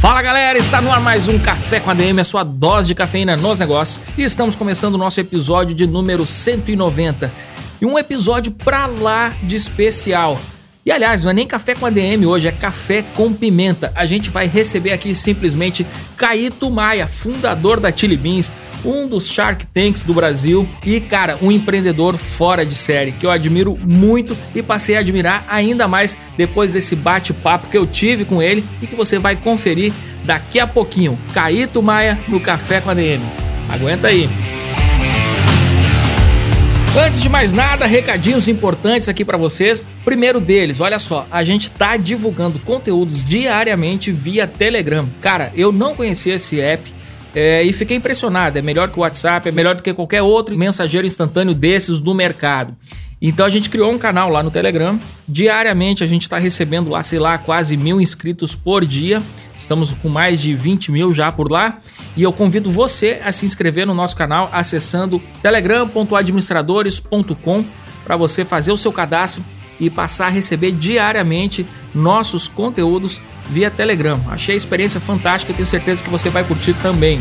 Fala galera, está no ar mais um Café com a DM, a sua dose de cafeína nos negócios. E estamos começando o nosso episódio de número 190. E um episódio pra lá de especial. E aliás, não é nem café com ADM hoje, é café com pimenta. A gente vai receber aqui simplesmente Caíto Maia, fundador da Chili Beans, um dos Shark Tanks do Brasil e, cara, um empreendedor fora de série que eu admiro muito e passei a admirar ainda mais depois desse bate-papo que eu tive com ele e que você vai conferir daqui a pouquinho. Caíto Maia no Café com a DM. Aguenta aí. Antes de mais nada, recadinhos importantes aqui para vocês. Primeiro deles, olha só, a gente tá divulgando conteúdos diariamente via Telegram. Cara, eu não conhecia esse app, é, e fiquei impressionado. É melhor que o WhatsApp, é melhor do que qualquer outro mensageiro instantâneo desses do mercado. Então a gente criou um canal lá no Telegram. Diariamente a gente está recebendo lá, sei lá, quase mil inscritos por dia. Estamos com mais de 20 mil já por lá. E eu convido você a se inscrever no nosso canal acessando telegram.administradores.com para você fazer o seu cadastro e passar a receber diariamente nossos conteúdos via Telegram. Achei a experiência fantástica e tenho certeza que você vai curtir também.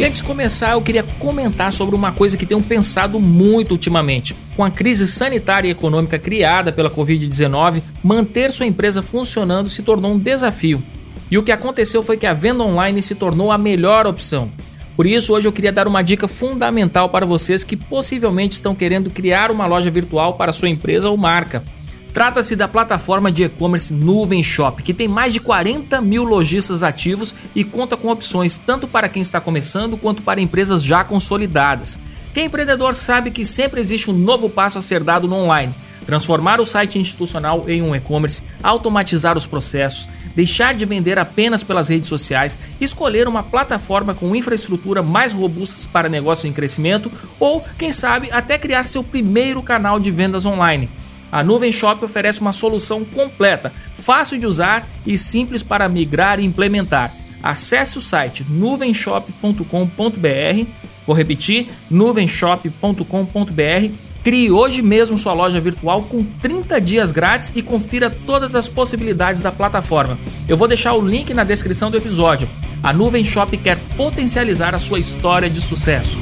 E antes de começar, eu queria comentar sobre uma coisa que tenho pensado muito ultimamente. Com a crise sanitária e econômica criada pela Covid-19, manter sua empresa funcionando se tornou um desafio. E o que aconteceu foi que a venda online se tornou a melhor opção. Por isso, hoje eu queria dar uma dica fundamental para vocês que possivelmente estão querendo criar uma loja virtual para sua empresa ou marca. Trata-se da plataforma de e-commerce Nuvem Shop, que tem mais de 40 mil lojistas ativos e conta com opções tanto para quem está começando quanto para empresas já consolidadas. Quem é empreendedor sabe que sempre existe um novo passo a ser dado no online. Transformar o site institucional em um e-commerce, automatizar os processos, deixar de vender apenas pelas redes sociais, escolher uma plataforma com infraestrutura mais robusta para negócios em crescimento ou, quem sabe, até criar seu primeiro canal de vendas online. A Nuvem Shop oferece uma solução completa, fácil de usar e simples para migrar e implementar. Acesse o site nuvenshop.com.br. Vou repetir: nuvenshop.com.br. Crie hoje mesmo sua loja virtual com 30 dias grátis e confira todas as possibilidades da plataforma. Eu vou deixar o link na descrição do episódio. A Nuvem Shop quer potencializar a sua história de sucesso.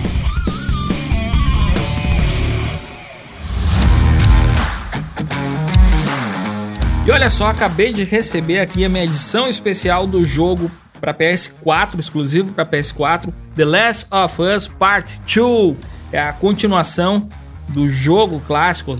E olha só, acabei de receber aqui a minha edição especial do jogo para PS4, exclusivo para PS4, The Last of Us Part 2. É a continuação do jogo clássico.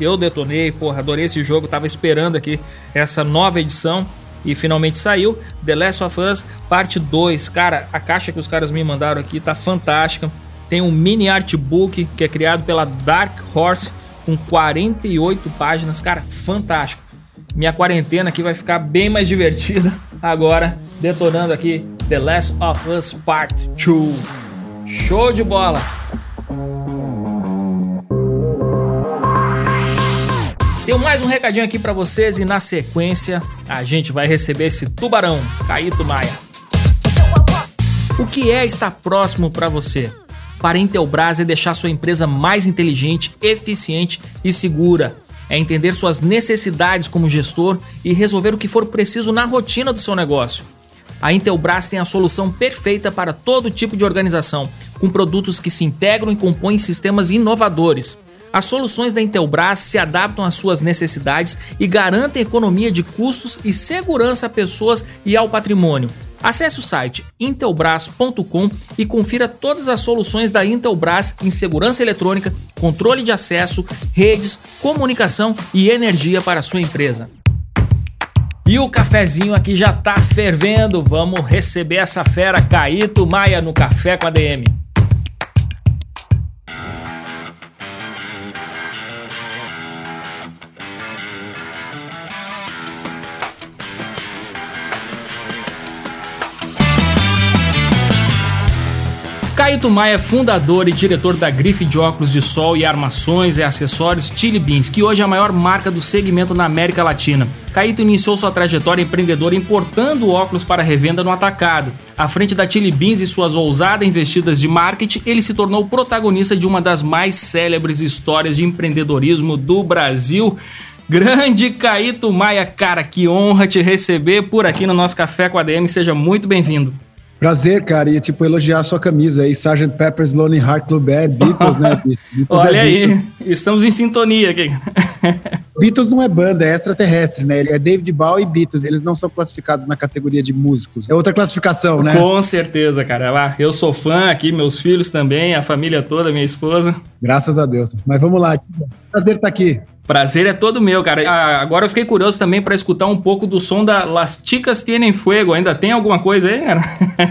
Eu detonei, porra, adorei esse jogo, tava esperando aqui essa nova edição e finalmente saiu. The Last of Us Parte 2. Cara, a caixa que os caras me mandaram aqui tá fantástica. Tem um mini artbook que é criado pela Dark Horse com 48 páginas, cara, fantástico minha quarentena aqui vai ficar bem mais divertida agora, detonando aqui The Last of Us Part 2. Show de bola! Tenho mais um recadinho aqui para vocês e na sequência a gente vai receber esse tubarão, Caíto Maia. O que é estar próximo para você? Para Intelbras é deixar sua empresa mais inteligente, eficiente e segura é entender suas necessidades como gestor e resolver o que for preciso na rotina do seu negócio. A Intelbras tem a solução perfeita para todo tipo de organização, com produtos que se integram e compõem sistemas inovadores. As soluções da Intelbras se adaptam às suas necessidades e garantem economia de custos e segurança a pessoas e ao patrimônio. Acesse o site intelbras.com e confira todas as soluções da Intelbras em segurança eletrônica, controle de acesso, redes, comunicação e energia para a sua empresa. E o cafezinho aqui já tá fervendo. Vamos receber essa fera Caíto Maia no Café com a DM. Caíto Maia fundador e diretor da grife de óculos de sol e armações e acessórios Chili Beans, que hoje é a maior marca do segmento na América Latina. Caíto iniciou sua trajetória empreendedora importando óculos para revenda no atacado. À frente da Chili Beans e suas ousadas investidas de marketing, ele se tornou protagonista de uma das mais célebres histórias de empreendedorismo do Brasil. Grande Caíto Maia, cara, que honra te receber por aqui no nosso Café com a DM. Seja muito bem-vindo. Prazer, cara, e tipo, elogiar a sua camisa aí, Sgt. Pepper's Lonely Heart Club é Beatles, né? Beatles Olha é aí, Beatles. estamos em sintonia aqui. Beatles não é banda, é extraterrestre, né? Ele é David Bowie e Beatles, eles não são classificados na categoria de músicos. É outra classificação, né? Com certeza, cara. Eu sou fã aqui, meus filhos também, a família toda, minha esposa. Graças a Deus. Mas vamos lá, prazer estar aqui. Prazer é todo meu, cara. Ah, agora eu fiquei curioso também para escutar um pouco do som da Las Chicas Tienen Fuego. Ainda tem alguma coisa aí, cara?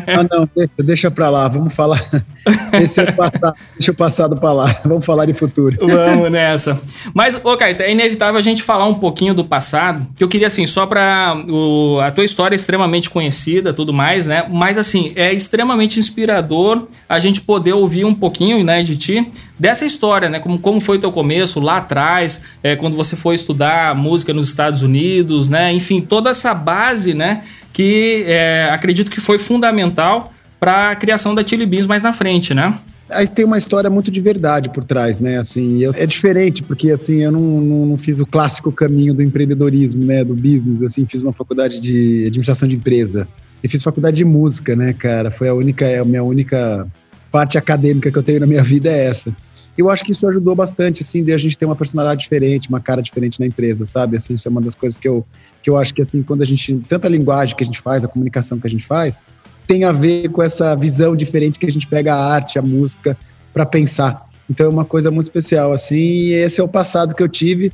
Ah, não, deixa, deixa pra lá. Vamos falar. Esse é o passado, deixa o passado pra lá. Vamos falar de futuro. Vamos nessa. Mas, ô, Caio, é inevitável a gente falar um pouquinho do passado. Que eu queria, assim, só pra. O, a tua história é extremamente conhecida, tudo mais, né? Mas, assim, é extremamente inspirador a gente poder ouvir um pouquinho, né, de ti dessa história, né? Como, como foi o teu começo lá atrás, é, quando você foi estudar música nos Estados Unidos, né? Enfim, toda essa base, né? Que é, acredito que foi fundamental para a criação da Chili Beans mais na frente, né? Aí tem uma história muito de verdade por trás, né? Assim, eu, é diferente porque assim eu não, não, não, fiz o clássico caminho do empreendedorismo, né? Do business, assim, fiz uma faculdade de administração de empresa e fiz faculdade de música, né, cara? Foi a única, é a minha única parte acadêmica que eu tenho na minha vida é essa eu acho que isso ajudou bastante, assim, de a gente ter uma personalidade diferente, uma cara diferente na empresa, sabe? Assim, isso é uma das coisas que eu, que eu acho que, assim, quando a gente, tanta linguagem que a gente faz, a comunicação que a gente faz, tem a ver com essa visão diferente que a gente pega a arte, a música, para pensar. Então é uma coisa muito especial, assim, e esse é o passado que eu tive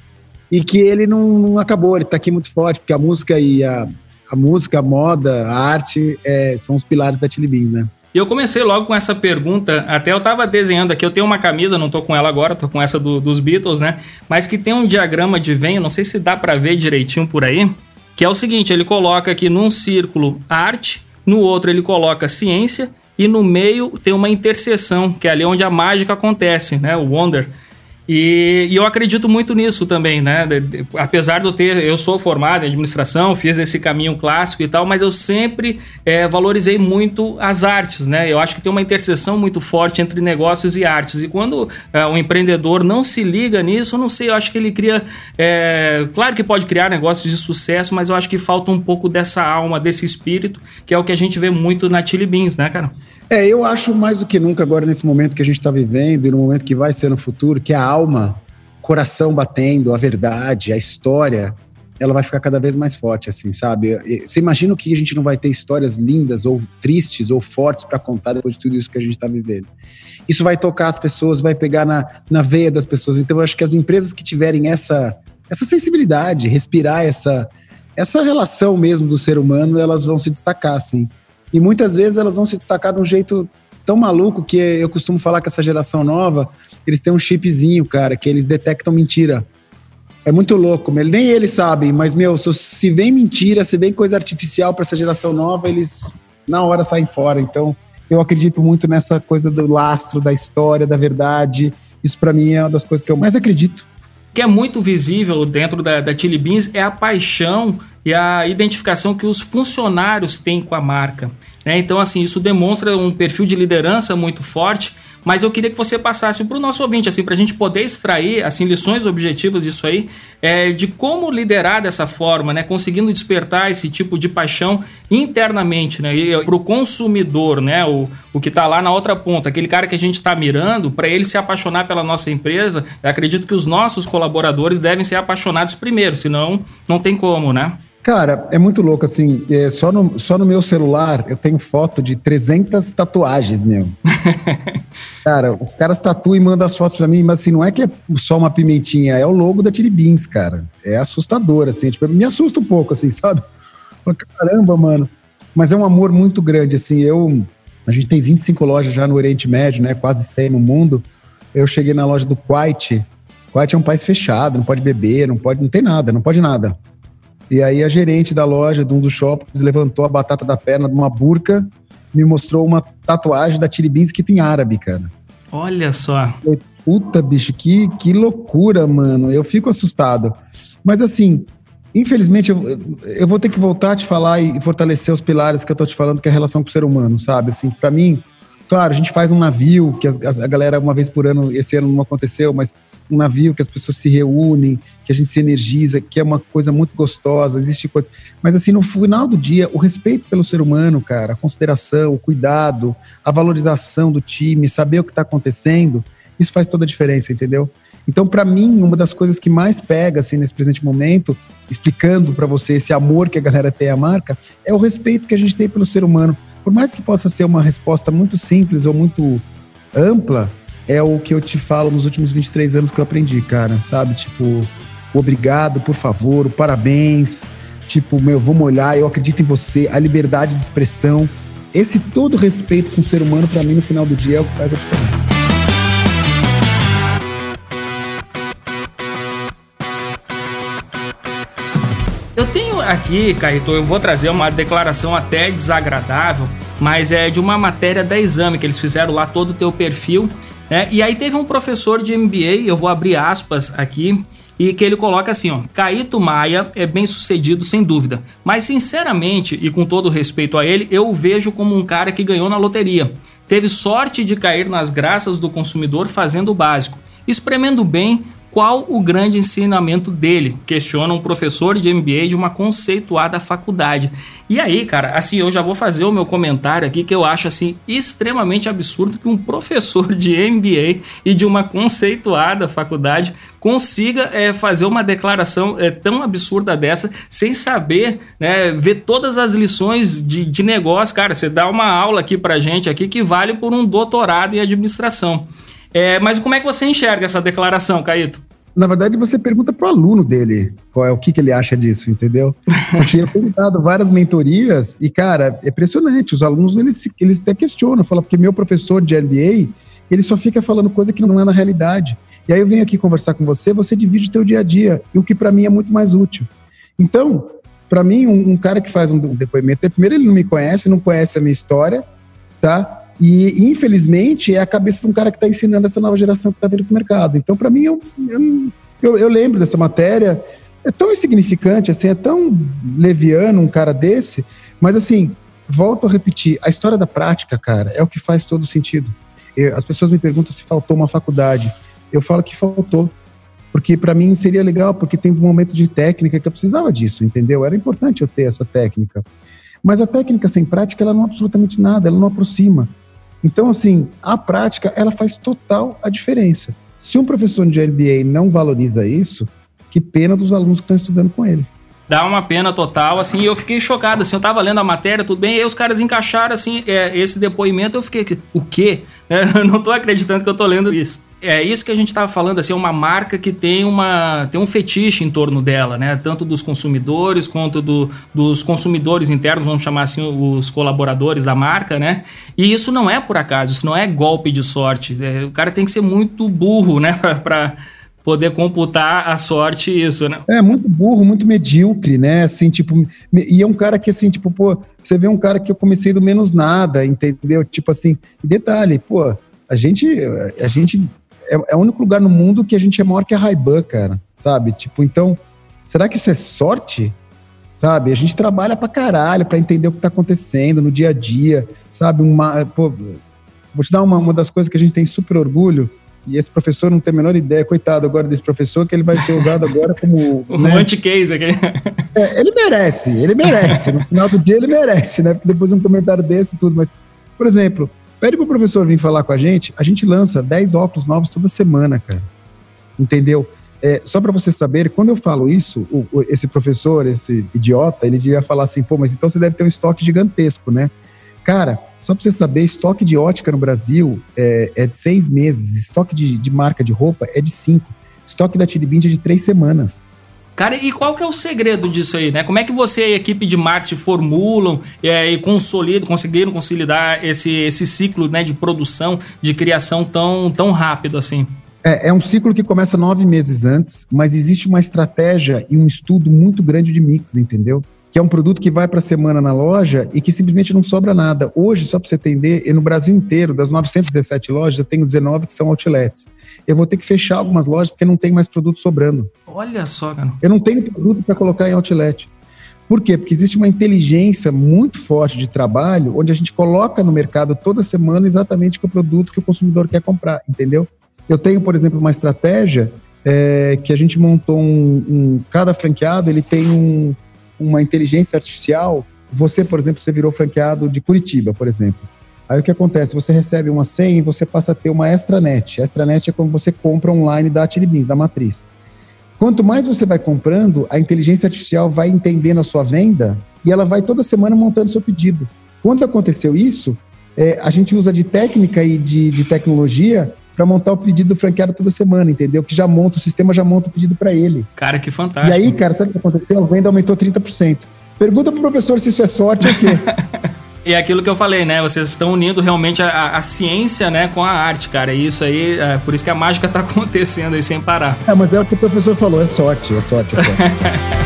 e que ele não, não acabou, ele está aqui muito forte, porque a música e a, a música, a moda, a arte é, são os pilares da Chili Beans, né? E eu comecei logo com essa pergunta, até eu tava desenhando aqui, eu tenho uma camisa, não tô com ela agora, tô com essa do, dos Beatles, né? Mas que tem um diagrama de Venn, não sei se dá para ver direitinho por aí, que é o seguinte, ele coloca aqui num círculo arte, no outro ele coloca ciência e no meio tem uma interseção, que é ali onde a mágica acontece, né? O wonder. E, e, eu acredito muito nisso também, né? De, de, apesar de eu ter, eu sou formado em administração, fiz esse caminho clássico e tal, mas eu sempre é, valorizei muito as artes, né? Eu acho que tem uma interseção muito forte entre negócios e artes. E quando é, um empreendedor não se liga nisso, eu não sei, eu acho que ele cria. É, claro que pode criar negócios de sucesso, mas eu acho que falta um pouco dessa alma, desse espírito, que é o que a gente vê muito na Chili Beans, né, cara? É, eu acho mais do que nunca agora nesse momento que a gente está vivendo e no momento que vai ser no futuro, que a alma, coração batendo, a verdade, a história, ela vai ficar cada vez mais forte, assim, sabe? Você imagina que a gente não vai ter histórias lindas ou tristes ou fortes para contar depois de tudo isso que a gente está vivendo. Isso vai tocar as pessoas, vai pegar na, na veia das pessoas. Então, eu acho que as empresas que tiverem essa, essa sensibilidade, respirar essa, essa relação mesmo do ser humano, elas vão se destacar, assim. E muitas vezes elas vão se destacar de um jeito tão maluco que eu costumo falar que essa geração nova, eles têm um chipzinho, cara, que eles detectam mentira. É muito louco, nem eles sabem, mas, meu, se vem mentira, se vem coisa artificial para essa geração nova, eles na hora saem fora. Então, eu acredito muito nessa coisa do lastro, da história, da verdade. Isso, para mim, é uma das coisas que eu mais acredito que é muito visível dentro da, da Chili Beans é a paixão e a identificação que os funcionários têm com a marca. Né? Então, assim, isso demonstra um perfil de liderança muito forte mas eu queria que você passasse para o nosso ouvinte, assim, para a gente poder extrair assim, lições objetivas disso aí, é, de como liderar dessa forma, né? Conseguindo despertar esse tipo de paixão internamente, né? Para o consumidor, né? O, o que está lá na outra ponta, aquele cara que a gente está mirando, para ele se apaixonar pela nossa empresa, acredito que os nossos colaboradores devem ser apaixonados primeiro, senão não tem como, né? Cara, é muito louco, assim, é, só, no, só no meu celular eu tenho foto de 300 tatuagens, meu. cara, os caras tatuam e mandam as fotos pra mim, mas assim, não é que é só uma pimentinha, é o logo da Chili Beans, cara. É assustador, assim, tipo, me assusta um pouco, assim, sabe? Caramba, mano. Mas é um amor muito grande, assim, eu... A gente tem 25 lojas já no Oriente Médio, né, quase 100 no mundo. Eu cheguei na loja do Kuwait. Kuwait é um país fechado, não pode beber, não pode, não tem nada, não pode nada. E aí a gerente da loja, de um dos shoppings, levantou a batata da perna de uma burca me mostrou uma tatuagem da Chili Beans que em árabe, cara. Olha só. Puta, bicho, que, que loucura, mano. Eu fico assustado. Mas assim, infelizmente, eu, eu vou ter que voltar a te falar e fortalecer os pilares que eu tô te falando, que é a relação com o ser humano, sabe? Assim, para mim, claro, a gente faz um navio, que a, a, galera uma vez por ano, esse ano não aconteceu, mas um navio que as pessoas se reúnem, que a gente se energiza, que é uma coisa muito gostosa, existe coisa. Mas assim, no final do dia, o respeito pelo ser humano, cara, a consideração, o cuidado, a valorização do time, saber o que está acontecendo, isso faz toda a diferença, entendeu? Então, para mim, uma das coisas que mais pega assim nesse presente momento, explicando para você esse amor que a galera tem à marca, é o respeito que a gente tem pelo ser humano. Por mais que possa ser uma resposta muito simples ou muito ampla, é o que eu te falo nos últimos 23 anos que eu aprendi, cara, sabe? Tipo, obrigado, por favor, parabéns, tipo, meu, vamos olhar, eu acredito em você, a liberdade de expressão. Esse todo respeito com o ser humano, para mim, no final do dia, é o que faz a diferença. Eu tenho aqui, Caíto, eu vou trazer uma declaração até desagradável, mas é de uma matéria da exame que eles fizeram lá todo o teu perfil né? E aí teve um professor de MBA, eu vou abrir aspas aqui, e que ele coloca assim, ó, Caíto Maia é bem sucedido sem dúvida, mas sinceramente e com todo respeito a ele, eu o vejo como um cara que ganhou na loteria. Teve sorte de cair nas graças do consumidor fazendo o básico, espremendo bem qual o grande ensinamento dele? Questiona um professor de MBA de uma conceituada faculdade. E aí, cara, assim, eu já vou fazer o meu comentário aqui que eu acho assim extremamente absurdo que um professor de MBA e de uma conceituada faculdade consiga é, fazer uma declaração é, tão absurda dessa sem saber né, ver todas as lições de, de negócio. Cara, você dá uma aula aqui pra gente aqui que vale por um doutorado em administração. É, mas como é que você enxerga essa declaração, Caíto? Na verdade, você pergunta para o aluno dele qual é o que, que ele acha disso, entendeu? Eu tinha perguntado várias mentorias e, cara, é impressionante. Os alunos, eles, eles até questionam, falam, porque meu professor de MBA, ele só fica falando coisa que não é na realidade. E aí eu venho aqui conversar com você, você divide o teu dia a dia, e o que para mim é muito mais útil. Então, para mim, um, um, cara que faz um depoimento, primeiro ele não me conhece, não conhece a minha história, tá? E, infelizmente, é a cabeça de um cara que está ensinando essa nova geração que está vindo para o mercado. Então, para mim, eu, eu, eu, lembro dessa matéria. É tão insignificante, assim, é tão leviano um cara desse, mas assim, volto a repetir, a história da prática, cara, é o que faz todo sentido. Eu, as pessoas me perguntam se faltou uma faculdade. Eu falo que faltou. Porque para mim seria legal, porque tem momentos de técnica que eu precisava disso, entendeu? Era importante eu ter essa técnica. Mas a técnica sem prática, ela não é absolutamente nada, ela não aproxima. Então, assim, a prática, ela faz total a diferença. Se um professor de MBA não valoriza isso, que pena dos alunos que estão estudando com ele dá uma pena total, assim, eu fiquei chocado, assim, eu tava lendo a matéria, tudo bem, e aí os caras encaixaram, assim, é, esse depoimento, eu fiquei, o quê? É, eu não tô acreditando que eu tô lendo isso. É isso que a gente estava falando, assim, é uma marca que tem, uma, tem um fetiche em torno dela, né? Tanto dos consumidores quanto do, dos consumidores internos, vamos chamar assim, os colaboradores da marca, né? E isso não é por acaso, isso não é golpe de sorte. É, o cara tem que ser muito burro, né? para poder computar a sorte isso, né? É, muito burro, muito medíocre, né? Assim, tipo, e é um cara que, assim, tipo, pô, você vê um cara que eu comecei do menos nada, entendeu? Tipo assim, detalhe, pô, a gente, a gente é, é o único lugar no mundo que a gente é maior que a Ray-Ban, cara, sabe? Tipo, então, será que isso é sorte? Sabe? A gente trabalha pra caralho pra entender o que tá acontecendo no dia a dia, sabe? Uma, pô, vou te dar uma, uma das coisas que a gente tem super orgulho, e esse professor não tem a menor ideia, coitado agora desse professor, que ele vai ser usado agora como. um né? anti-case aqui. É, ele merece, ele merece. No final do dia ele merece, né? Depois um comentário desse e tudo. Mas, por exemplo, pede pro professor vir falar com a gente, a gente lança 10 óculos novos toda semana, cara. Entendeu? É, só para você saber, quando eu falo isso, o, o, esse professor, esse idiota, ele devia falar assim, pô, mas então você deve ter um estoque gigantesco, né? Cara, só para você saber, estoque de ótica no Brasil é, é de seis meses, estoque de, de, marca de roupa é de cinco, estoque da Tiribint é de três semanas. Cara, e qual que é o segredo disso aí, né? Como é que você e a equipe de marketing formulam é, e consolidam, conseguiram consolidar esse, esse ciclo né, de produção, de criação tão, tão rápido assim? É, é, um ciclo que começa nove meses antes, mas existe uma estratégia e um estudo muito grande de mix, entendeu? Que é um produto que vai para a semana na loja e que simplesmente não sobra nada. Hoje, só para você entender, no Brasil inteiro, das 917 lojas, eu tenho 19 que são outlets. Eu vou ter que fechar algumas lojas porque não tem mais produto sobrando. Olha só, cara. Eu não tenho produto para colocar em outlet. Por quê? Porque existe uma inteligência muito forte de trabalho onde a gente coloca no mercado toda semana exatamente o produto que o consumidor quer comprar, entendeu? Eu tenho, por exemplo, uma estratégia é, que a gente montou um, um, Cada franqueado ele tem um, uma inteligência artificial. Você, por exemplo, você virou franqueado de Curitiba, por exemplo. Aí o que acontece? Você recebe uma senha e você passa a ter uma extranet. Extranet é quando você compra online da Atilibins, da matriz. Quanto mais você vai comprando, a inteligência artificial vai entendendo a sua venda e ela vai toda semana montando seu pedido. Quando aconteceu isso, é, a gente usa de técnica e de, de tecnologia para montar o pedido do franqueado toda semana, entendeu? Que já monta, o sistema já monta o pedido para ele. Cara, que fantástico. E aí, cara, sabe o que aconteceu? A venda aumentou 30%. Pergunta pro professor se isso é sorte ou o quê? E é aquilo que eu falei, né? Vocês estão unindo realmente a, a, ciência, né, com a arte, cara. E isso aí, é por isso que a mágica tá acontecendo aí sem parar. É, mas é o que o professor falou, é sorte, é sorte, é sorte.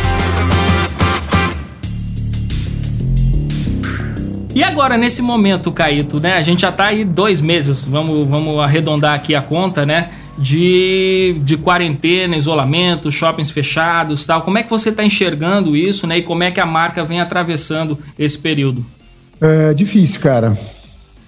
E agora, nesse momento, Caíto, né? A gente já tá aí dois meses, vamos, vamos arredondar aqui a conta, né? De, de quarentena, isolamento, shoppings fechados tal. Como é que você está enxergando isso, né? E como é que a marca vem atravessando esse período? É difícil, cara.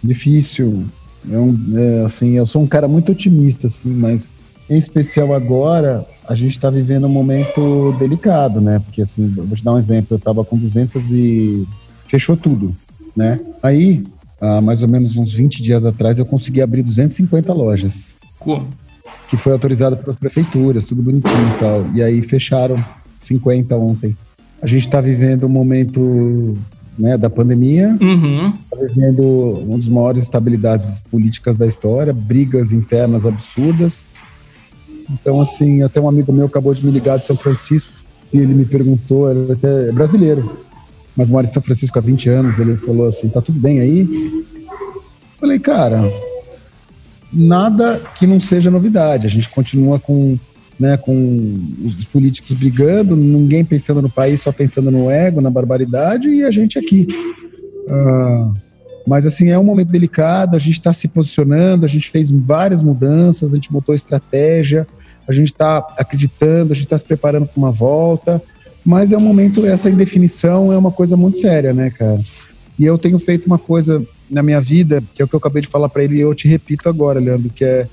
Difícil. É um, é, assim, eu sou um cara muito otimista, assim, mas em especial agora, a gente está vivendo um momento delicado, né? Porque, assim, vou te dar um exemplo. Eu estava com 200 e fechou tudo né? Aí, há mais ou menos uns 20 dias atrás, eu consegui abrir 250 lojas. Como? Que foi autorizado pelas prefeituras, tudo bonitinho e tal. E aí fecharam 50 ontem. A gente está vivendo um momento né, da pandemia, uhum. Tá vivendo uma das maiores estabilidades políticas da história, brigas internas absurdas. Então, assim, até um amigo meu acabou de me ligar de São Francisco e ele me perguntou, ele até é brasileiro, mas mora em São Francisco há 20 anos. Ele falou assim: tá tudo bem aí? Falei, cara, nada que não seja novidade. A gente continua com, né, com os políticos brigando, ninguém pensando no país, só pensando no ego, na barbaridade, e a gente aqui. Ah, mas assim, é um momento delicado, a gente está se posicionando, a gente fez várias mudanças, a gente montou estratégia, a gente está acreditando, a gente está se preparando para uma volta. Mas é um momento, essa indefinição é uma coisa muito séria, né, cara? E eu tenho feito uma coisa na minha vida, que é o que eu acabei de falar para ele, e eu te repito agora, Leandro, que é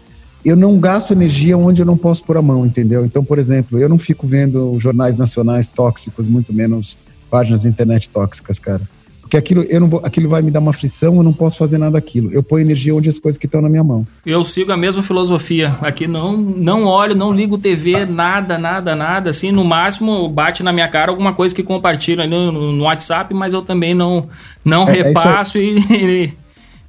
eu não gasto energia onde eu não posso pôr a mão, entendeu? Então, por exemplo, eu não fico vendo jornais nacionais tóxicos, muito menos páginas de internet tóxicas, cara. Porque aquilo, eu não vou, aquilo vai me dar uma aflição, eu não posso fazer nada daquilo. Eu ponho energia onde as coisas que estão na minha mão. Eu sigo a mesma filosofia. Aqui não, não olho, não ligo TV, nada, nada, nada. Assim, no máximo bate na minha cara alguma coisa que compartilho no, no, WhatsApp, mas eu também não, não é, é repasso é e,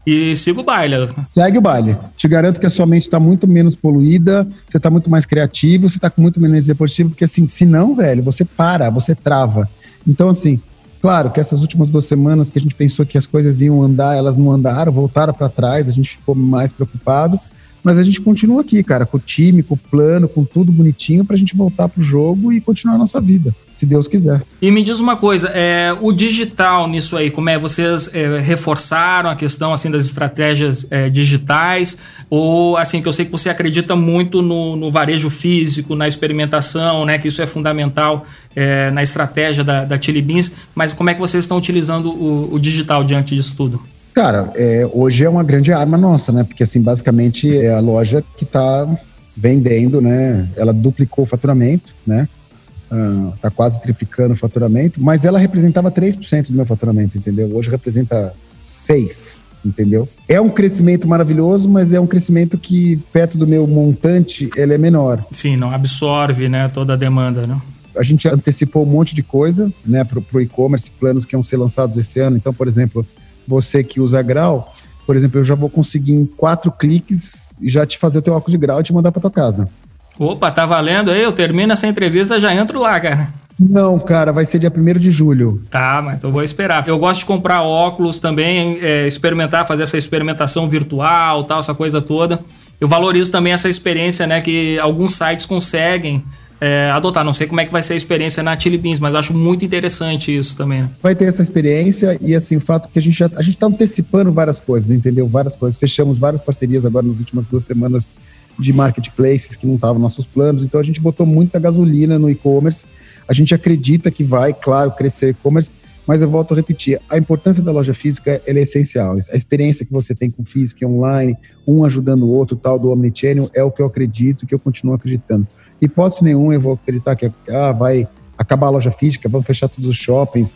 e, e, sigo o baile. Segue o baile. Te garanto que a sua mente está muito menos poluída, você está muito mais criativo, você está com muito menos energia positiva, porque assim, se não, velho, você para, você trava. Então, assim, Claro que essas últimas duas semanas que a gente pensou que as coisas iam andar, elas não andaram, voltaram para trás, a gente ficou mais preocupado. Mas a gente continua aqui, cara, com o time, com o plano, com tudo bonitinho para a gente voltar pro jogo e continuar a nossa vida, se Deus quiser. E me diz uma coisa, é, o digital nisso aí, como é? Vocês é, reforçaram a questão assim das estratégias é, digitais? Ou assim, que eu sei que você acredita muito no, no varejo físico, na experimentação, né? Que isso é fundamental é, na estratégia da, da Chili Beans, mas como é que vocês estão utilizando o, o digital diante disso tudo? Cara, é, hoje é uma grande arma nossa, né? Porque, assim, basicamente é a loja que está vendendo, né? Ela duplicou o faturamento, né? Uh, tá quase triplicando o faturamento, mas ela representava 3% do meu faturamento, entendeu? Hoje representa 6%, entendeu? É um crescimento maravilhoso, mas é um crescimento que, perto do meu montante, ele é menor. Sim, não absorve, né, toda a demanda, né? A gente antecipou um monte de coisa, né, pro, pro e-commerce, planos que iam ser lançados esse ano. Então, por exemplo, você que usa grau, por exemplo, eu já vou conseguir em quatro cliques já te fazer o teu óculos de grau e te mandar para tua casa. Opa, tá valendo aí? Eu termino essa entrevista já entro lá, cara. Não, cara, vai ser dia 1 de julho. Tá, mas eu vou esperar. Eu gosto de comprar óculos também, é, experimentar, fazer essa experimentação virtual, tal, essa coisa toda. Eu valorizo também essa experiência, né, que alguns sites conseguem é, adotar. Não sei como é que vai ser a experiência na Chili Beans, mas acho muito interessante isso também. Né? Vai ter essa experiência e assim, o fato que a gente já a gente está antecipando várias coisas, entendeu? Várias coisas. Fechamos várias parcerias agora nas últimas duas semanas de marketplaces que não estavam nos nossos planos. Então a gente botou muita gasolina no e-commerce. A gente acredita que vai, claro, crescer e-commerce, mas eu volto a repetir, a importância da loja física é essencial. A experiência que você tem com física e online, um ajudando o outro, tal do omnichannel, é o que eu acredito, que eu continuo acreditando. Hipótese nenhuma eu vou acreditar que ah, vai acabar a loja física, vamos fechar todos os shoppings.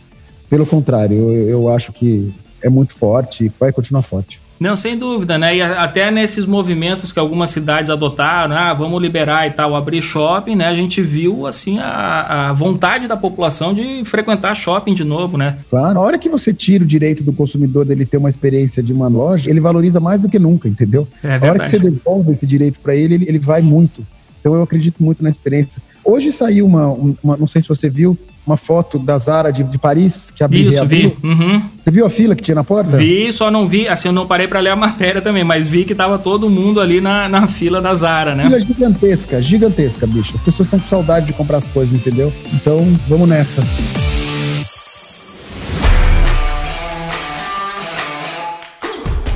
Pelo contrário, eu, eu acho que é muito forte e vai continuar forte. Não, sem dúvida, né? E até nesses movimentos que algumas cidades adotaram, ah, vamos liberar e tal, abrir shopping, né? A gente viu, assim, a, a vontade da população de frequentar shopping de novo, né? Claro, a hora que você tira o direito do consumidor dele ter uma experiência de uma loja, ele valoriza mais do que nunca, entendeu? É a hora que você devolve esse direito para ele, ele, ele vai muito. Então eu acredito muito na experiência. Hoje saiu uma, uma não sei se você viu, uma foto da Zara de, de Paris que abriu. Isso, vi. Uhum. Você viu a fila que tinha na porta? Vi, só não vi, assim, eu não parei para ler a matéria também, mas vi que tava todo mundo ali na, na fila da Zara, né? Fila gigantesca, gigantesca, bicho. As pessoas estão com saudade de comprar as coisas, entendeu? Então, vamos nessa.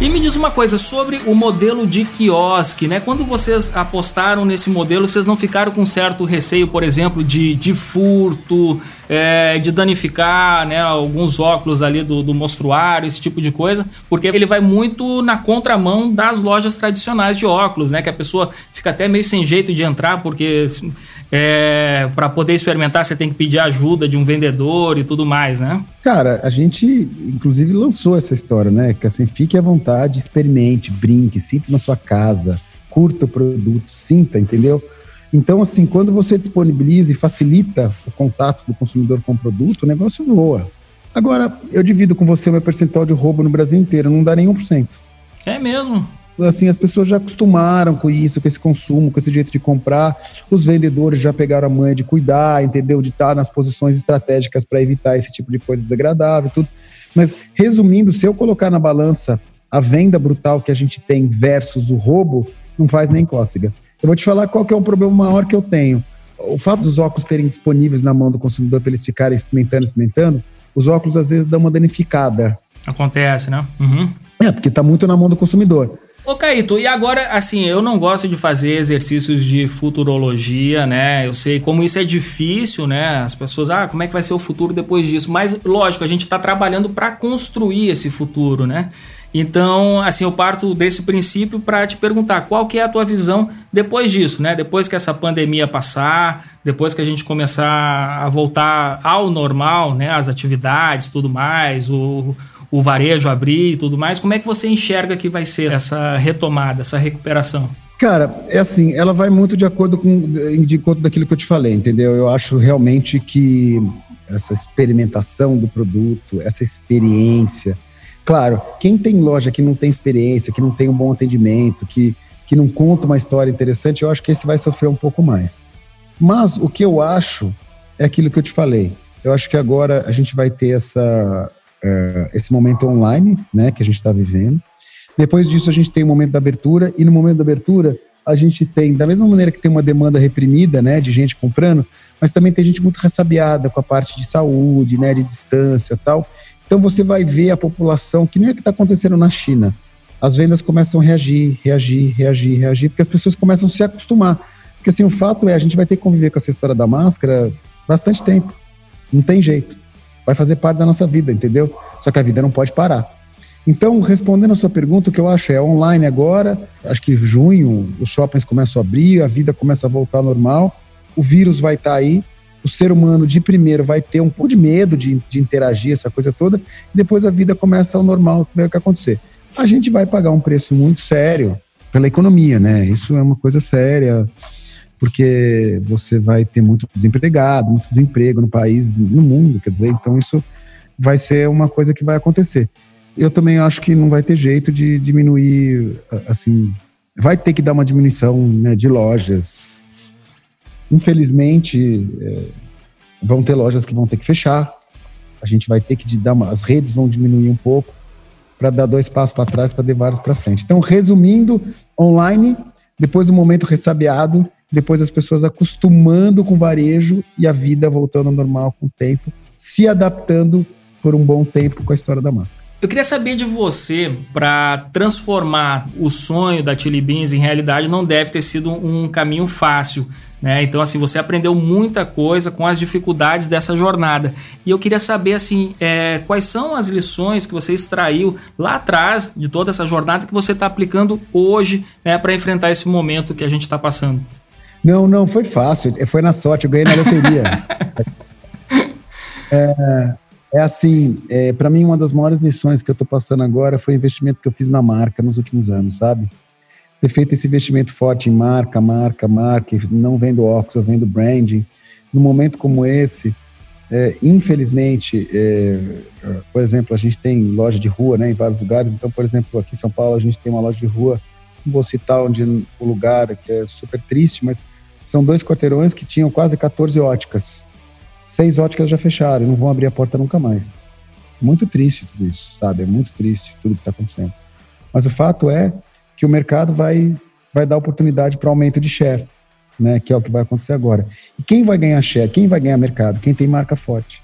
E me diz uma coisa sobre o modelo de quiosque, né? Quando vocês apostaram nesse modelo, vocês não ficaram com certo receio, por exemplo, de, de furto, é, de danificar né, alguns óculos ali do, do mostruário, esse tipo de coisa, porque ele vai muito na contramão das lojas tradicionais de óculos, né? Que a pessoa fica até meio sem jeito de entrar, porque é, para poder experimentar você tem que pedir ajuda de um vendedor e tudo mais, né? Cara, a gente inclusive lançou essa história, né? Que assim, fique à vontade, experimente, brinque, sinta na sua casa, curta o produto, sinta, entendeu? Então, assim, quando você disponibiliza e facilita o contato do consumidor com o produto, o negócio voa. Agora, eu divido com você o meu percentual de roubo no Brasil inteiro, não dá nem 1%. É mesmo? Assim, as pessoas já acostumaram com isso, com esse consumo, com esse jeito de comprar. Os vendedores já pegaram a manha de cuidar, entendeu? De estar nas posições estratégicas para evitar esse tipo de coisa desagradável, tudo. Mas, resumindo, se eu colocar na balança a venda brutal que a gente tem versus o roubo, não faz nem cócega. Eu vou te falar qual que é o problema maior que eu tenho. O fato dos óculos terem disponíveis na mão do consumidor para eles ficarem experimentando, experimentando, os óculos às vezes dão uma danificada. Acontece, né? Uhum. É, porque está muito na mão do consumidor. Ô Caíto, e agora, assim, eu não gosto de fazer exercícios de futurologia, né? Eu sei como isso é difícil, né? As pessoas, ah, como é que vai ser o futuro depois disso? Mas, lógico, a gente está trabalhando para construir esse futuro, né? Então, assim, eu parto desse princípio para te perguntar qual que é a tua visão depois disso, né? Depois que essa pandemia passar, depois que a gente começar a voltar ao normal, né? As atividades, tudo mais, o o varejo abrir e tudo mais. Como é que você enxerga que vai ser essa retomada, essa recuperação? Cara, é assim, ela vai muito de acordo com de acordo daquilo que eu te falei, entendeu? Eu acho realmente que essa experimentação do produto, essa experiência. Claro, quem tem loja que não tem experiência, que não tem um bom atendimento, que, que não conta uma história interessante, eu acho que esse vai sofrer um pouco mais. Mas o que eu acho é aquilo que eu te falei. Eu acho que agora a gente vai ter essa, uh, esse momento online, né, que a gente está vivendo. Depois disso, a gente tem o momento da abertura, e no momento da abertura, a gente tem, da mesma maneira que tem uma demanda reprimida, né, de gente comprando, mas também tem gente muito ressabiada com a parte de saúde, né, de distância tal. Então você vai ver a população, que nem é que está acontecendo na China. As vendas começam a reagir, reagir, reagir, reagir, porque as pessoas começam a se acostumar. Porque assim, o fato é, a gente vai ter que conviver com essa história da máscara bastante tempo. Não tem jeito vai fazer parte da nossa vida, entendeu? Só que a vida não pode parar. Então, respondendo a sua pergunta, o que eu acho é online agora, acho que junho os shoppings começam a abrir, a vida começa a voltar ao normal, o vírus vai estar tá aí, o ser humano de primeiro vai ter um pouco de medo de, de interagir, essa coisa toda, e depois a vida começa ao normal, que vai o que acontecer. A gente vai pagar um preço muito sério pela economia, né? Isso é uma coisa séria porque você vai ter muito desempregado, muito desemprego no país, no mundo, quer dizer, então isso vai ser uma coisa que vai acontecer. Eu também acho que não vai ter jeito de diminuir, assim, vai ter que dar uma diminuição né, de lojas. Infelizmente, é, vão ter lojas que vão ter que fechar. A gente vai ter que dar uma, as redes vão diminuir um pouco para dar dois passos para trás para dar vários para frente. Então, resumindo, online, depois do momento ressabiado, depois as pessoas acostumando com o varejo e a vida voltando ao normal com o tempo, se adaptando por um bom tempo com a história da máscara. Eu queria saber de você, para transformar o sonho da Chili Beans em realidade, não deve ter sido um caminho fácil. Né? Então, assim, você aprendeu muita coisa com as dificuldades dessa jornada. E eu queria saber, assim, é, quais são as lições que você extraiu lá atrás de toda essa jornada que você está aplicando hoje né, para enfrentar esse momento que a gente está passando. Não, não, foi fácil. Foi na sorte, eu ganhei na loteria. é, é assim, é, para mim, uma das maiores lições que eu estou passando agora foi o investimento que eu fiz na marca nos últimos anos, sabe? Ter feito esse investimento forte em marca, marca, marca, não vendo óculos, eu vendo branding. Num momento como esse, é, infelizmente, é, por exemplo, a gente tem loja de rua né, em vários lugares. Então, por exemplo, aqui em São Paulo, a gente tem uma loja de rua. Não vou citar onde o lugar, que é super triste, mas são dois quarteirões que tinham quase 14 óticas seis óticas já fecharam e não vão abrir a porta nunca mais. Muito triste tudo isso, sabe? É muito triste tudo que está acontecendo. Mas o fato é que o mercado vai, vai dar oportunidade para aumento de share, né? Que é o que vai acontecer agora. E quem vai ganhar share? Quem vai ganhar mercado? Quem tem marca forte.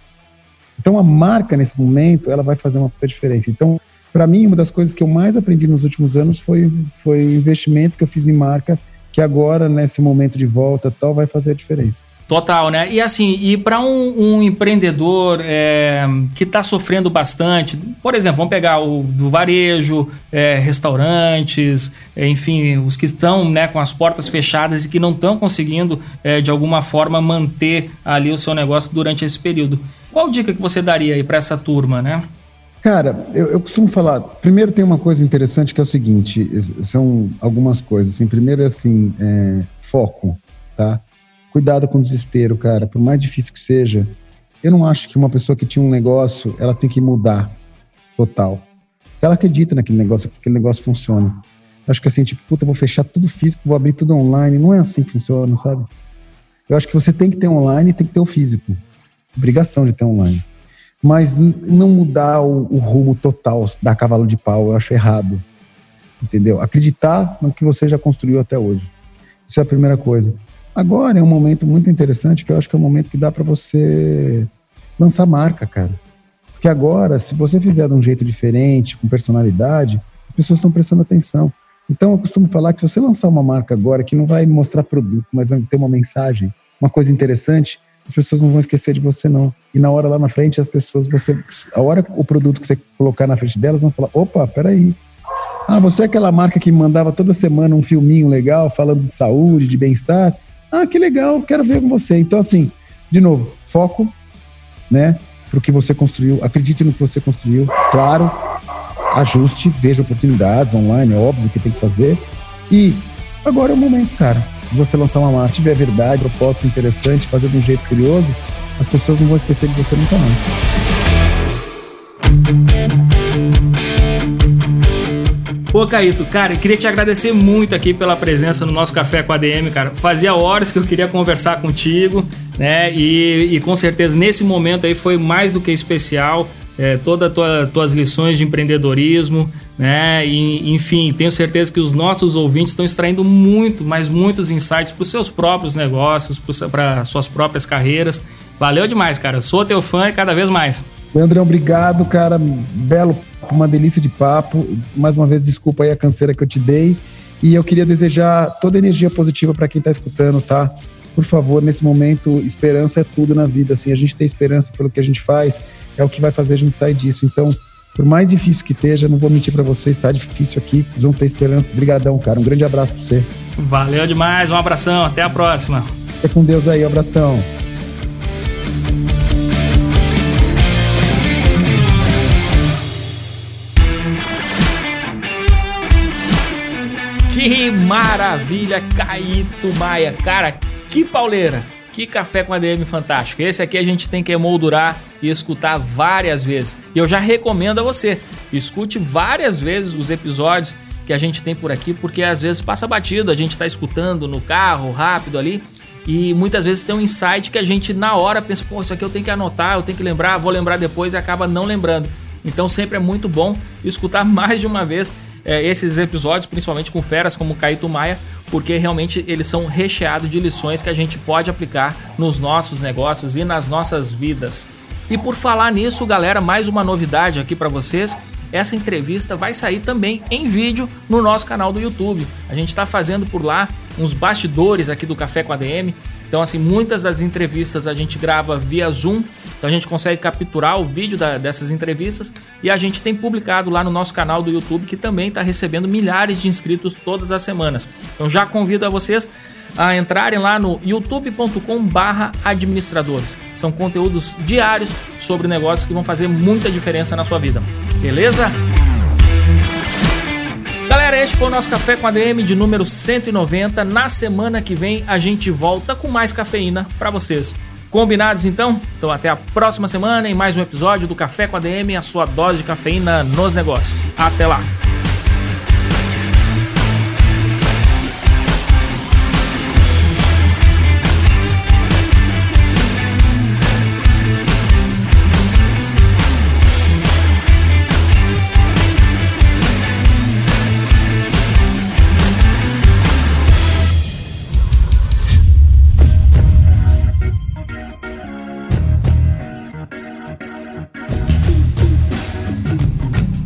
Então a marca nesse momento ela vai fazer uma diferença. Então para mim uma das coisas que eu mais aprendi nos últimos anos foi foi o investimento que eu fiz em marca que agora nesse momento de volta tal vai fazer a diferença. Total, né? E assim, e para um, um, empreendedor é, que está sofrendo bastante, por exemplo, vamos pegar o do varejo, é, restaurantes, é, enfim, os que estão né, com as portas fechadas e que não estão conseguindo, é, de alguma forma, manter ali o seu negócio durante esse período. Qual dica que você daria aí para essa turma, né? Cara, eu, eu, costumo falar. Primeiro tem uma coisa interessante que é o seguinte: são algumas coisas. Assim, primeiro é assim, é, foco, tá? cuidado com o desespero, cara. Por mais difícil que seja, eu não acho que uma pessoa que tinha um negócio, ela tem que mudar total. Ela acredita naquele negócio, que aquele negócio funciona. Acho que assim, tipo, puta, vou fechar tudo físico, vou abrir tudo online. Não é assim que funciona, sabe? Eu acho que você tem que ter online e tem que ter o físico. Obrigação de ter online. Mas não mudar o, o rumo total da cavalo de pau, eu acho errado. Entendeu? Acreditar no que você já construiu até hoje. Isso é a primeira coisa. Agora é um momento muito interessante que eu acho que é um momento que dá para você lançar marca, cara. Porque agora, se você fizer de um jeito diferente, com personalidade, as pessoas estão prestando atenção. Então eu costumo falar que se você lançar uma marca agora que não vai mostrar produto, mas vai ter uma mensagem, uma coisa interessante, as pessoas não vão esquecer de você não. E na hora lá na frente, as pessoas, você, a hora o produto que você colocar na frente delas vão falar, opa, peraí. Ah, você é aquela marca que mandava toda semana um filminho legal falando de saúde, de bem-estar. Ah, que legal, quero ver com você. Então, assim, de novo, foco, né, para o que você construiu, acredite no que você construiu, claro, ajuste, veja oportunidades online, é óbvio que tem que fazer. E agora é o momento, cara, você lançar uma marca, tiver verdade, propósito interessante, fazer de um jeito curioso, as pessoas não vão esquecer de você nunca mais. Pô, Caíto, cara, queria te agradecer muito aqui pela presença no nosso Café com a DM, cara. Fazia horas que eu queria conversar contigo, né? E, e com certeza nesse momento aí foi mais do que especial. É, todas as tua, tuas lições de empreendedorismo, né? E, enfim, tenho certeza que os nossos ouvintes estão extraindo muito, mas muitos insights para os seus próprios negócios, para suas próprias carreiras. Valeu demais, cara. Sou teu fã e cada vez mais. Leandrão, obrigado, cara. Belo, uma delícia de papo. Mais uma vez, desculpa aí a canseira que eu te dei. E eu queria desejar toda energia positiva para quem está escutando, tá? Por favor, nesse momento, esperança é tudo na vida. Assim, a gente tem esperança pelo que a gente faz, é o que vai fazer a gente sair disso. Então, por mais difícil que esteja, não vou mentir para vocês, está difícil aqui, vocês vão ter esperança. Obrigadão, cara. Um grande abraço para você. Valeu demais, um abração, até a próxima. Fica com Deus aí, um abração. Que maravilha, Caíto Maia. Cara, que pauleira. Que café com ADM fantástico. Esse aqui a gente tem que emoldurar e escutar várias vezes. E eu já recomendo a você, escute várias vezes os episódios que a gente tem por aqui, porque às vezes passa batido, a gente está escutando no carro, rápido ali, e muitas vezes tem um insight que a gente na hora pensa, pô, isso aqui eu tenho que anotar, eu tenho que lembrar, vou lembrar depois e acaba não lembrando. Então sempre é muito bom escutar mais de uma vez é, esses episódios, principalmente com feras como Caíto Maia, porque realmente eles são recheados de lições que a gente pode aplicar nos nossos negócios e nas nossas vidas. E por falar nisso, galera, mais uma novidade aqui para vocês. Essa entrevista vai sair também em vídeo no nosso canal do YouTube. A gente está fazendo por lá uns bastidores aqui do Café com a DM. Então, assim, muitas das entrevistas a gente grava via Zoom, então a gente consegue capturar o vídeo da, dessas entrevistas e a gente tem publicado lá no nosso canal do YouTube, que também está recebendo milhares de inscritos todas as semanas. Então, já convido a vocês a entrarem lá no youtube.com/barra administradores. São conteúdos diários sobre negócios que vão fazer muita diferença na sua vida. Beleza? Galera, este foi o nosso Café com a DM de número 190. Na semana que vem a gente volta com mais cafeína para vocês. Combinados então? Então até a próxima semana em mais um episódio do Café com a DM, a sua dose de cafeína nos negócios. Até lá!